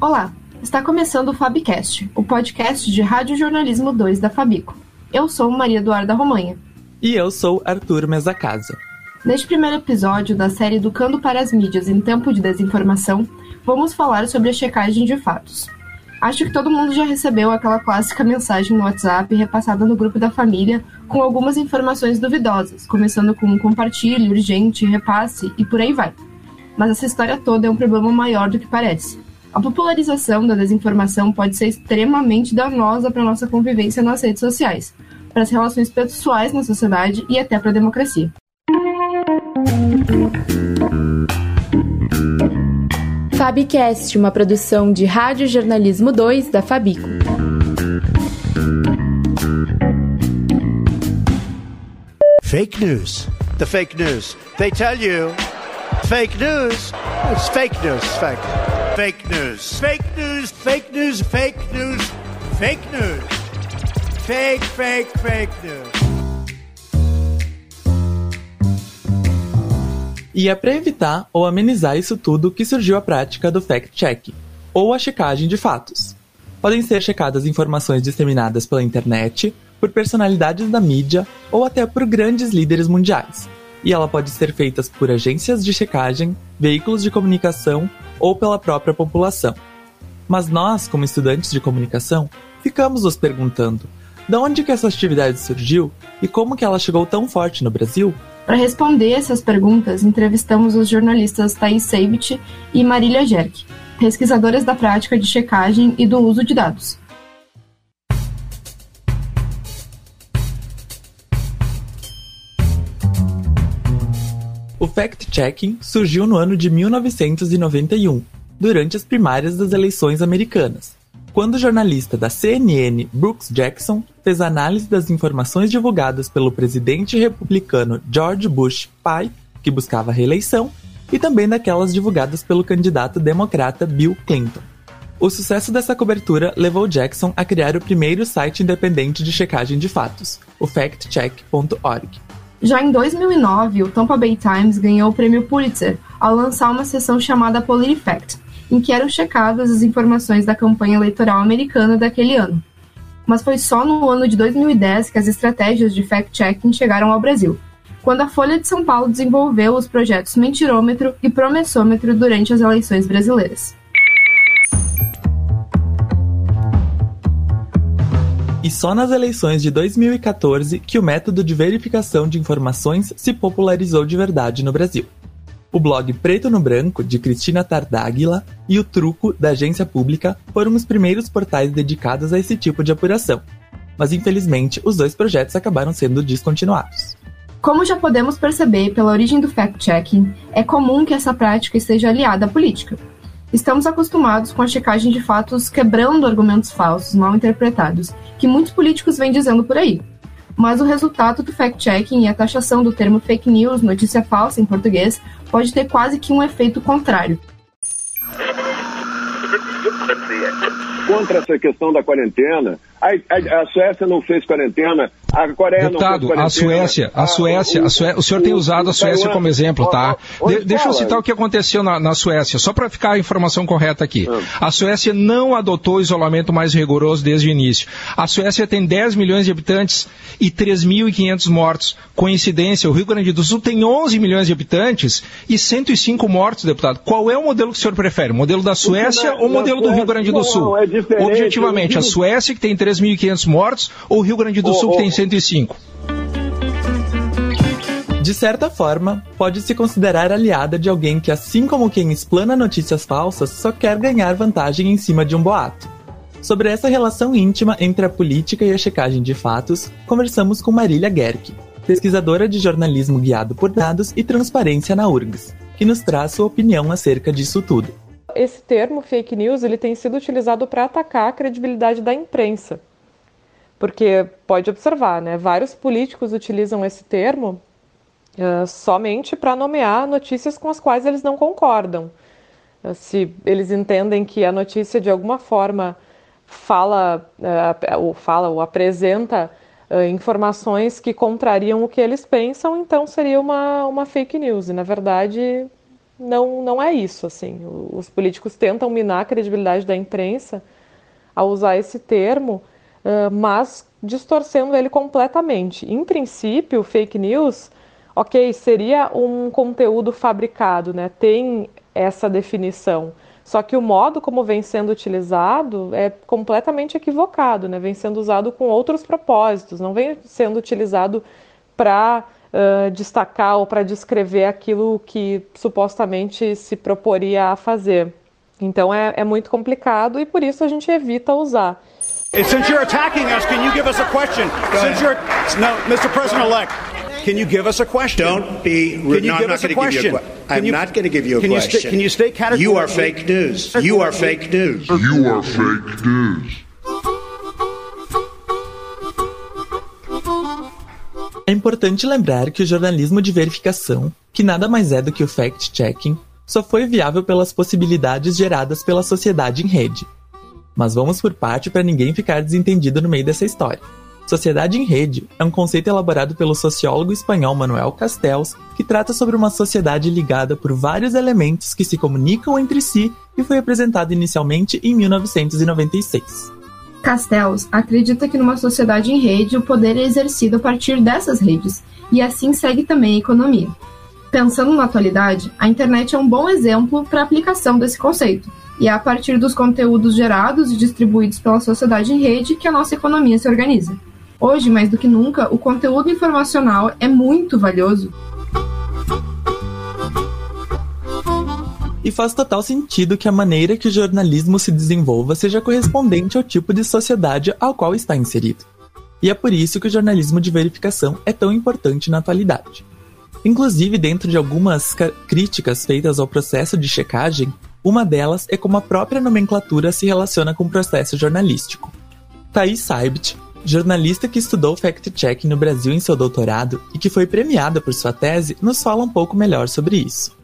Olá, está começando o Fabcast, o podcast de Rádio Jornalismo 2 da Fabico. Eu sou Maria Eduarda Romanha. E eu sou Arthur Mesacasa. Neste primeiro episódio da série Educando para as Mídias em Tempo de Desinformação, vamos falar sobre a checagem de fatos. Acho que todo mundo já recebeu aquela clássica mensagem no WhatsApp repassada no grupo da família com algumas informações duvidosas, começando com compartilhe, urgente, repasse e por aí vai. Mas essa história toda é um problema maior do que parece. A popularização da desinformação pode ser extremamente danosa para nossa convivência nas redes sociais, para as relações pessoais na sociedade e até para a democracia. Fabcast, uma produção de Rádio Jornalismo 2 da Fabico. Fake news. The fake news. They tell you fake news. It's fake news. Fake. Fake news. Fake news. Fake news. Fake news. Fake news. Fake, fake, fake news. E é para evitar ou amenizar isso tudo que surgiu a prática do fact-checking, ou a checagem de fatos. Podem ser checadas informações disseminadas pela internet, por personalidades da mídia ou até por grandes líderes mundiais. E ela pode ser feita por agências de checagem, veículos de comunicação ou pela própria população. Mas nós, como estudantes de comunicação, ficamos nos perguntando: de onde que essa atividade surgiu e como que ela chegou tão forte no Brasil? Para responder essas perguntas, entrevistamos os jornalistas Thais Seibit e Marília Jerk, pesquisadoras da prática de checagem e do uso de dados. O fact-checking surgiu no ano de 1991, durante as primárias das eleições americanas, quando o jornalista da CNN, Brooks Jackson, fez análise das informações divulgadas pelo presidente republicano George Bush pai, que buscava reeleição, e também daquelas divulgadas pelo candidato democrata Bill Clinton. O sucesso dessa cobertura levou Jackson a criar o primeiro site independente de checagem de fatos, o factcheck.org. Já em 2009, o Tampa Bay Times ganhou o prêmio Pulitzer ao lançar uma seção chamada PolitiFact, em que eram checadas as informações da campanha eleitoral americana daquele ano. Mas foi só no ano de 2010 que as estratégias de fact-checking chegaram ao Brasil, quando a Folha de São Paulo desenvolveu os projetos Mentirômetro e Promessômetro durante as eleições brasileiras. E só nas eleições de 2014 que o método de verificação de informações se popularizou de verdade no Brasil o blog Preto no Branco, de Cristina Tardáguila, e o Truco, da agência pública, foram os primeiros portais dedicados a esse tipo de apuração. Mas infelizmente, os dois projetos acabaram sendo descontinuados. Como já podemos perceber pela origem do fact-checking, é comum que essa prática esteja aliada à política. Estamos acostumados com a checagem de fatos quebrando argumentos falsos, mal interpretados, que muitos políticos vêm dizendo por aí. Mas o resultado do fact-checking e a taxação do termo fake news, notícia falsa em português, pode ter quase que um efeito contrário. Contra essa questão da quarentena, a, a, a Suécia não fez quarentena, a Coreia Deputado, não a Suécia, a Suécia, a Suécia, o senhor tem usado a Suécia como exemplo, tá? De, deixa eu citar o que aconteceu na, na Suécia, só para ficar a informação correta aqui. A Suécia não adotou isolamento mais rigoroso desde o início. A Suécia tem 10 milhões de habitantes e 3.500 mortos. Coincidência, o Rio Grande do Sul tem 11 milhões de habitantes e 105 mortos, deputado. Qual é o modelo que o senhor prefere? O modelo da Suécia ou o modelo do Rio Grande do Sul? Objetivamente, a Suécia que tem 3.500 mortos ou o Rio Grande do Sul que tem 105? De certa forma, pode se considerar aliada de alguém que, assim como quem explana notícias falsas, só quer ganhar vantagem em cima de um boato. Sobre essa relação íntima entre a política e a checagem de fatos, conversamos com Marília Gerck, pesquisadora de jornalismo guiado por dados e transparência na URGS, que nos traz sua opinião acerca disso tudo. Esse termo fake news ele tem sido utilizado para atacar a credibilidade da imprensa. Porque pode observar, né, vários políticos utilizam esse termo uh, somente para nomear notícias com as quais eles não concordam. Uh, se eles entendem que a notícia de alguma forma fala, uh, ou fala ou apresenta informações que contrariam o que eles pensam, então seria uma, uma fake news. E, na verdade, não, não é isso. assim. Os políticos tentam minar a credibilidade da imprensa ao usar esse termo, mas distorcendo ele completamente. Em princípio, fake news, ok, seria um conteúdo fabricado, né? tem essa definição. Só que o modo como vem sendo utilizado é completamente equivocado, né? Vem sendo usado com outros propósitos, não vem sendo utilizado para uh, destacar ou para descrever aquilo que supostamente se proporia a fazer. Então é, é muito complicado e por isso a gente evita usar. Since you're attacking us, can you give us a question? Since you're no, Mr. President-elect, can you give us a question? Don't be. Can you no, give I'm us a question? I'm you, not going to give you a can question. You st- can you state categorically? You are fake news. You are fake news. You are fake news. É importante lembrar que o jornalismo de verificação, que nada mais é do que o fact-checking, só foi viável pelas possibilidades geradas pela sociedade em rede, mas vamos por parte para ninguém ficar desentendido no meio dessa história. Sociedade em rede é um conceito elaborado pelo sociólogo espanhol Manuel Castells, que trata sobre uma sociedade ligada por vários elementos que se comunicam entre si e foi apresentado inicialmente em 1996. Castells acredita que numa sociedade em rede o poder é exercido a partir dessas redes, e assim segue também a economia. Pensando na atualidade, a internet é um bom exemplo para a aplicação desse conceito, e é a partir dos conteúdos gerados e distribuídos pela sociedade em rede que a nossa economia se organiza. Hoje, mais do que nunca, o conteúdo informacional é muito valioso. E faz total sentido que a maneira que o jornalismo se desenvolva seja correspondente ao tipo de sociedade ao qual está inserido. E é por isso que o jornalismo de verificação é tão importante na atualidade. Inclusive, dentro de algumas críticas feitas ao processo de checagem, uma delas é como a própria nomenclatura se relaciona com o processo jornalístico. Thais Saibt, jornalista que estudou fact-checking no Brasil em seu doutorado e que foi premiada por sua tese, nos fala um pouco melhor sobre isso.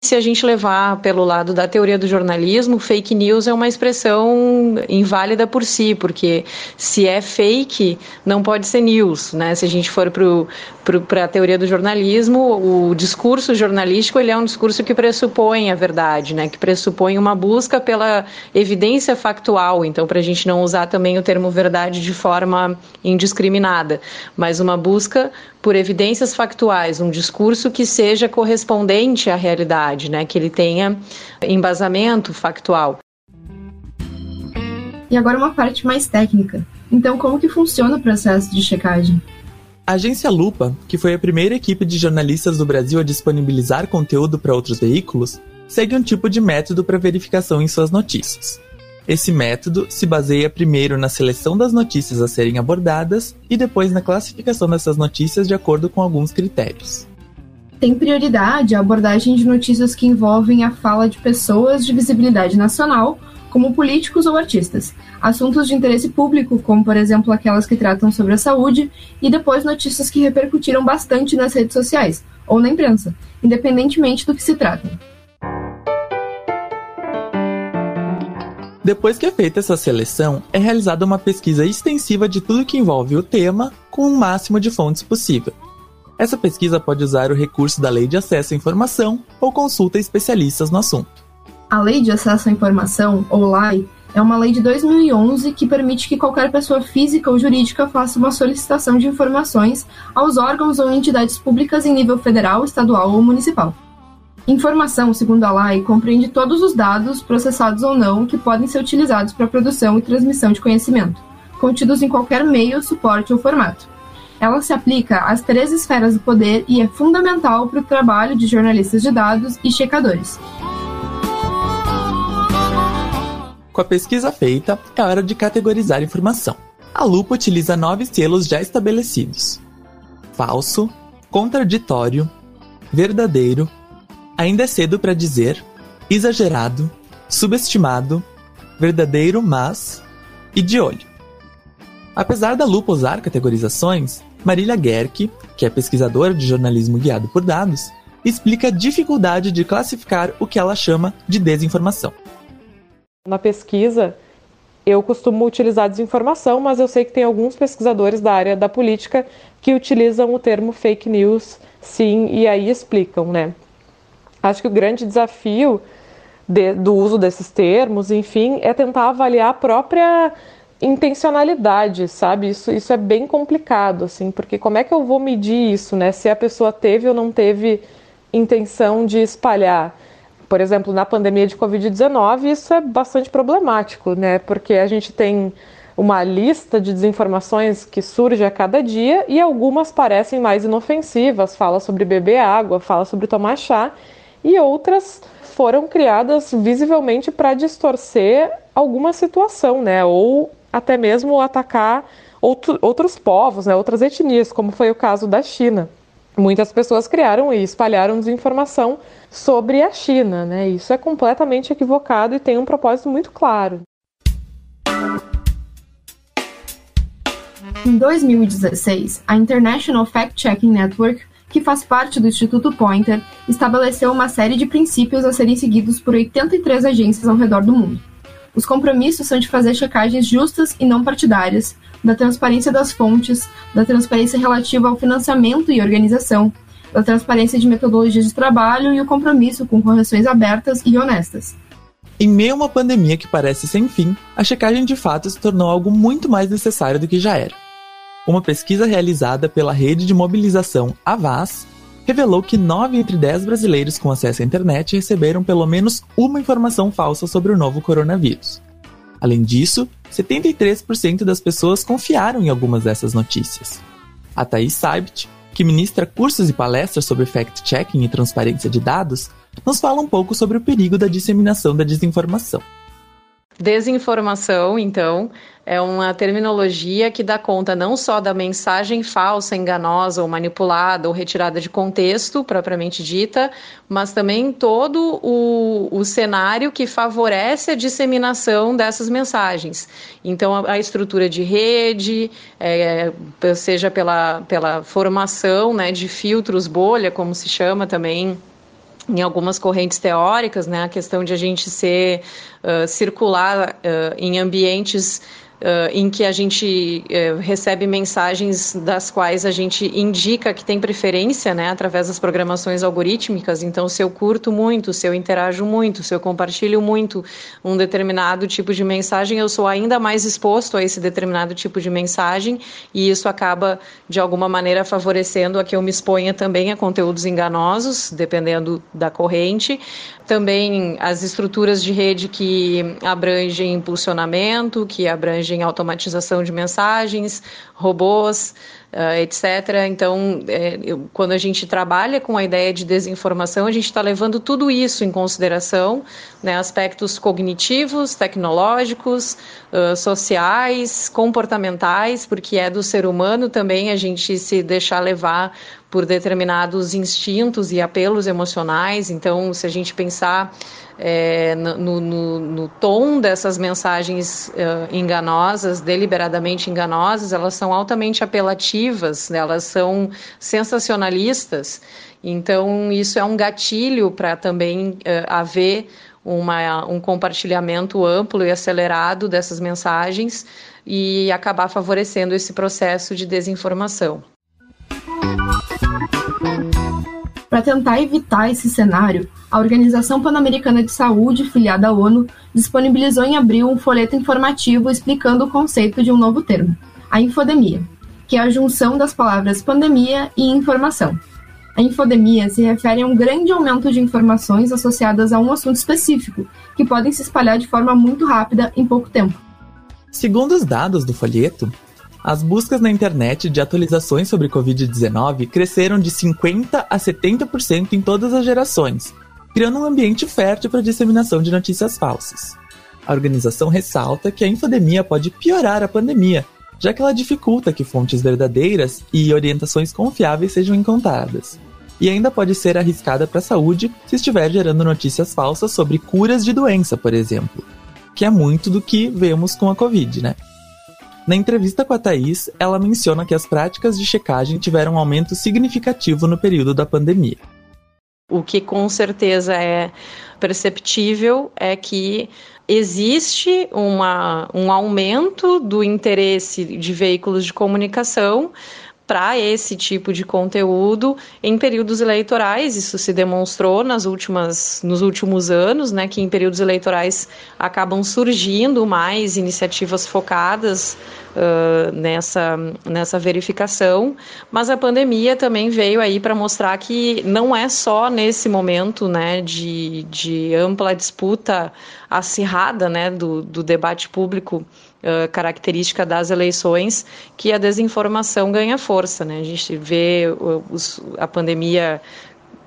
Se a gente levar pelo lado da teoria do jornalismo, fake news é uma expressão inválida por si, porque se é fake, não pode ser news, né? Se a gente for para a teoria do jornalismo, o discurso jornalístico ele é um discurso que pressupõe a verdade, né? Que pressupõe uma busca pela evidência factual. Então, para a gente não usar também o termo verdade de forma indiscriminada, mas uma busca por evidências factuais, um discurso que seja correspondente à realidade, né? que ele tenha embasamento factual. E agora uma parte mais técnica. Então, como que funciona o processo de checagem? A agência Lupa, que foi a primeira equipe de jornalistas do Brasil a disponibilizar conteúdo para outros veículos, segue um tipo de método para verificação em suas notícias. Esse método se baseia primeiro na seleção das notícias a serem abordadas e depois na classificação dessas notícias de acordo com alguns critérios. Tem prioridade a abordagem de notícias que envolvem a fala de pessoas de visibilidade nacional, como políticos ou artistas, assuntos de interesse público, como por exemplo aquelas que tratam sobre a saúde, e depois notícias que repercutiram bastante nas redes sociais ou na imprensa, independentemente do que se trata. Depois que é feita essa seleção, é realizada uma pesquisa extensiva de tudo que envolve o tema, com o máximo de fontes possível. Essa pesquisa pode usar o recurso da Lei de Acesso à Informação ou consulta especialistas no assunto. A Lei de Acesso à Informação, ou LAI, é uma lei de 2011 que permite que qualquer pessoa física ou jurídica faça uma solicitação de informações aos órgãos ou entidades públicas em nível federal, estadual ou municipal. Informação, segundo a lei, compreende todos os dados, processados ou não, que podem ser utilizados para a produção e transmissão de conhecimento, contidos em qualquer meio, suporte ou formato. Ela se aplica às três esferas do poder e é fundamental para o trabalho de jornalistas de dados e checadores. Com a pesquisa feita, é hora de categorizar informação. A lupa utiliza nove selos já estabelecidos: falso, contraditório, verdadeiro, Ainda é cedo para dizer, exagerado, subestimado, verdadeiro, mas e de olho. Apesar da lupa usar categorizações, Marília Gerke, que é pesquisadora de jornalismo guiado por dados, explica a dificuldade de classificar o que ela chama de desinformação. Na pesquisa, Eu costumo utilizar desinformação, mas eu sei que tem alguns pesquisadores da área da política que utilizam o termo fake news, sim, e aí explicam, né? Acho que o grande desafio de, do uso desses termos, enfim, é tentar avaliar a própria intencionalidade, sabe? Isso, isso é bem complicado, assim, porque como é que eu vou medir isso, né? Se a pessoa teve ou não teve intenção de espalhar. Por exemplo, na pandemia de Covid-19, isso é bastante problemático, né? Porque a gente tem uma lista de desinformações que surge a cada dia e algumas parecem mais inofensivas, fala sobre beber água, fala sobre tomar chá, e outras foram criadas visivelmente para distorcer alguma situação, né? Ou até mesmo atacar outro, outros povos, né? outras etnias, como foi o caso da China muitas pessoas criaram e espalharam desinformação sobre a China, né? Isso é completamente equivocado e tem um propósito muito claro. Em 2016, a International Fact-Checking Network, que faz parte do Instituto Pointer, estabeleceu uma série de princípios a serem seguidos por 83 agências ao redor do mundo. Os compromissos são de fazer checagens justas e não partidárias, da transparência das fontes, da transparência relativa ao financiamento e organização, da transparência de metodologias de trabalho e o compromisso com correções abertas e honestas. Em meio a uma pandemia que parece sem fim, a checagem de fato se tornou algo muito mais necessário do que já era. Uma pesquisa realizada pela rede de mobilização Avaz revelou que 9 entre 10 brasileiros com acesso à internet receberam pelo menos uma informação falsa sobre o novo coronavírus. Além disso, 73% das pessoas confiaram em algumas dessas notícias. A Thaís Saibt, que ministra cursos e palestras sobre fact-checking e transparência de dados, nos fala um pouco sobre o perigo da disseminação da desinformação. Desinformação, então, é uma terminologia que dá conta não só da mensagem falsa, enganosa ou manipulada ou retirada de contexto, propriamente dita, mas também todo o, o cenário que favorece a disseminação dessas mensagens. Então, a, a estrutura de rede, é, seja pela, pela formação né, de filtros bolha, como se chama também em algumas correntes teóricas, né, a questão de a gente ser uh, circular uh, em ambientes Uh, em que a gente uh, recebe mensagens das quais a gente indica que tem preferência, né, através das programações algorítmicas. Então, se eu curto muito, se eu interajo muito, se eu compartilho muito um determinado tipo de mensagem, eu sou ainda mais exposto a esse determinado tipo de mensagem e isso acaba, de alguma maneira, favorecendo a que eu me exponha também a conteúdos enganosos, dependendo da corrente. Também as estruturas de rede que abrangem impulsionamento, que abrangem em automatização de mensagens, robôs, uh, etc. Então, é, eu, quando a gente trabalha com a ideia de desinformação, a gente está levando tudo isso em consideração, né, aspectos cognitivos, tecnológicos, uh, sociais, comportamentais, porque é do ser humano também a gente se deixar levar por determinados instintos e apelos emocionais. Então, se a gente pensar é, no, no, no, tom dessas mensagens uh, enganosas, deliberadamente enganosas, elas são altamente apelativas, né? elas são sensacionalistas. Então, isso é um gatilho para também uh, haver uma, um compartilhamento amplo e acelerado dessas mensagens e acabar favorecendo esse processo de desinformação. Para tentar evitar esse cenário, a Organização Pan-Americana de Saúde, filiada à ONU, disponibilizou em abril um folheto informativo explicando o conceito de um novo termo, a infodemia, que é a junção das palavras pandemia e informação. A infodemia se refere a um grande aumento de informações associadas a um assunto específico, que podem se espalhar de forma muito rápida em pouco tempo. Segundo os dados do folheto, as buscas na internet de atualizações sobre Covid-19 cresceram de 50% a 70% em todas as gerações, criando um ambiente fértil para a disseminação de notícias falsas. A organização ressalta que a infodemia pode piorar a pandemia, já que ela dificulta que fontes verdadeiras e orientações confiáveis sejam encontradas. E ainda pode ser arriscada para a saúde se estiver gerando notícias falsas sobre curas de doença, por exemplo. Que é muito do que vemos com a Covid, né? Na entrevista com a Thaís, ela menciona que as práticas de checagem tiveram um aumento significativo no período da pandemia. O que com certeza é perceptível é que existe uma, um aumento do interesse de veículos de comunicação para esse tipo de conteúdo em períodos eleitorais. Isso se demonstrou nas últimas, nos últimos anos, né, que em períodos eleitorais acabam surgindo mais iniciativas focadas uh, nessa, nessa verificação. Mas a pandemia também veio aí para mostrar que não é só nesse momento né, de, de ampla disputa acirrada né, do, do debate público uh, característica das eleições que a desinformação ganha força. Né? A gente vê os, a pandemia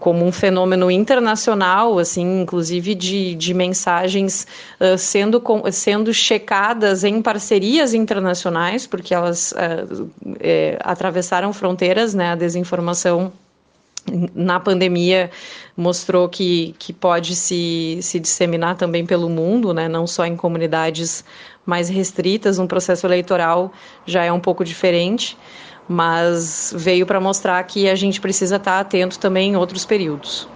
como um fenômeno internacional, assim, inclusive de, de mensagens uh, sendo, sendo checadas em parcerias internacionais, porque elas uh, é, atravessaram fronteiras, né, a desinformação na pandemia mostrou que, que pode se, se disseminar também pelo mundo, né, não só em comunidades mais restritas, um processo eleitoral já é um pouco diferente, mas veio para mostrar que a gente precisa estar atento também em outros períodos.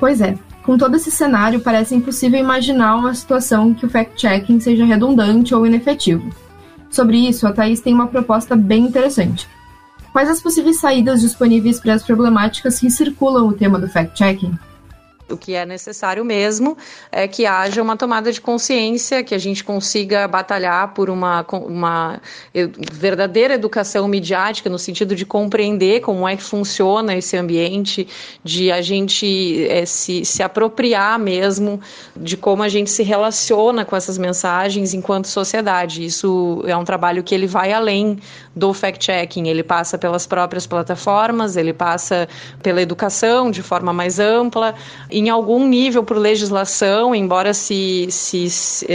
Pois é, com todo esse cenário, parece impossível imaginar uma situação que o fact-checking seja redundante ou inefetivo. Sobre isso, a Thais tem uma proposta bem interessante. Quais as possíveis saídas disponíveis para as problemáticas que circulam o tema do fact-checking? O que é necessário mesmo é que haja uma tomada de consciência, que a gente consiga batalhar por uma, uma verdadeira educação midiática, no sentido de compreender como é que funciona esse ambiente, de a gente é, se, se apropriar mesmo de como a gente se relaciona com essas mensagens enquanto sociedade. Isso é um trabalho que ele vai além do fact-checking, ele passa pelas próprias plataformas, ele passa pela educação de forma mais ampla em algum nível por legislação, embora se, se,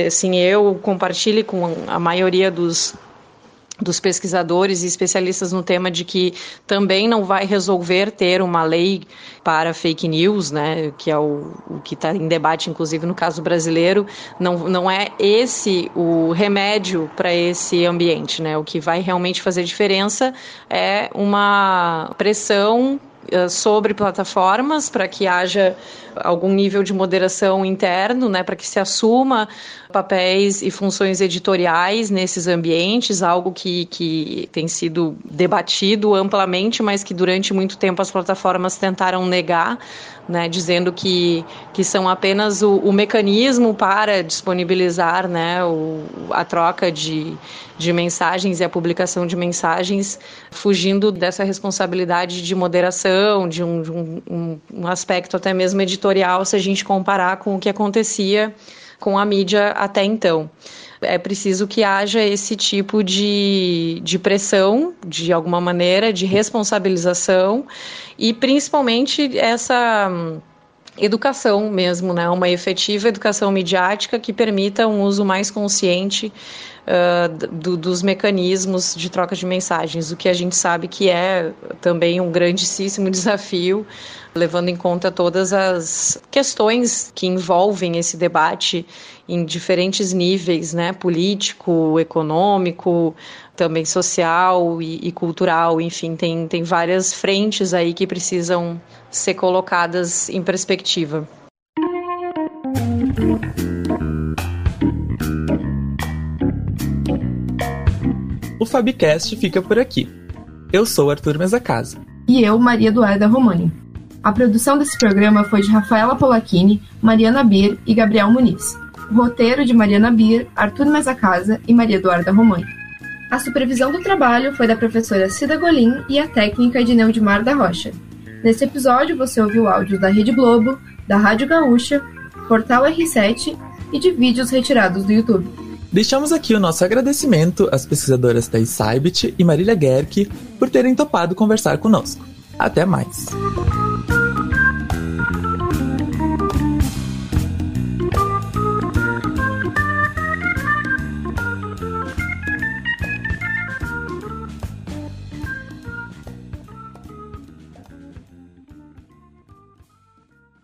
assim, eu compartilhe com a maioria dos dos pesquisadores e especialistas no tema de que também não vai resolver ter uma lei para fake news, né, que é o, o que está em debate, inclusive no caso brasileiro, não, não é esse o remédio para esse ambiente, né, o que vai realmente fazer diferença é uma pressão eh, sobre plataformas para que haja algum nível de moderação interno, né, para que se assuma papéis e funções editoriais nesses ambientes, algo que, que tem sido debatido amplamente, mas que durante muito tempo as plataformas tentaram negar, né, dizendo que, que são apenas o, o mecanismo para disponibilizar né, o, a troca de, de mensagens e a publicação de mensagens, fugindo dessa responsabilidade de moderação, de um, de um, um aspecto até mesmo editorial, se a gente comparar com o que acontecia com a mídia até então é preciso que haja esse tipo de, de pressão, de alguma maneira, de responsabilização e principalmente essa hum, educação mesmo, né? Uma efetiva educação midiática que permita um uso mais consciente do, dos mecanismos de troca de mensagens, o que a gente sabe que é também um grandíssimo desafio levando em conta todas as questões que envolvem esse debate em diferentes níveis, né, político, econômico, também social e, e, cultural, enfim, tem, tem várias frentes aí que precisam ser colocadas em perspectiva. O Fabcast fica por aqui. Eu sou Arthur Mesacasa. E eu, Maria Eduarda Romani. A produção desse programa foi de Rafaela Polacchini, Mariana Bir e Gabriel Muniz. O roteiro de Mariana Bir, Arthur Casa e Maria Eduarda Romani. A supervisão do trabalho foi da professora Cida Golim e a técnica de Neudimar da Rocha. Nesse episódio você ouviu áudios da Rede Globo, da Rádio Gaúcha, Portal R7 e de vídeos retirados do YouTube. Deixamos aqui o nosso agradecimento às pesquisadoras Thais Saibit e Marília Gerke por terem topado conversar conosco. Até mais!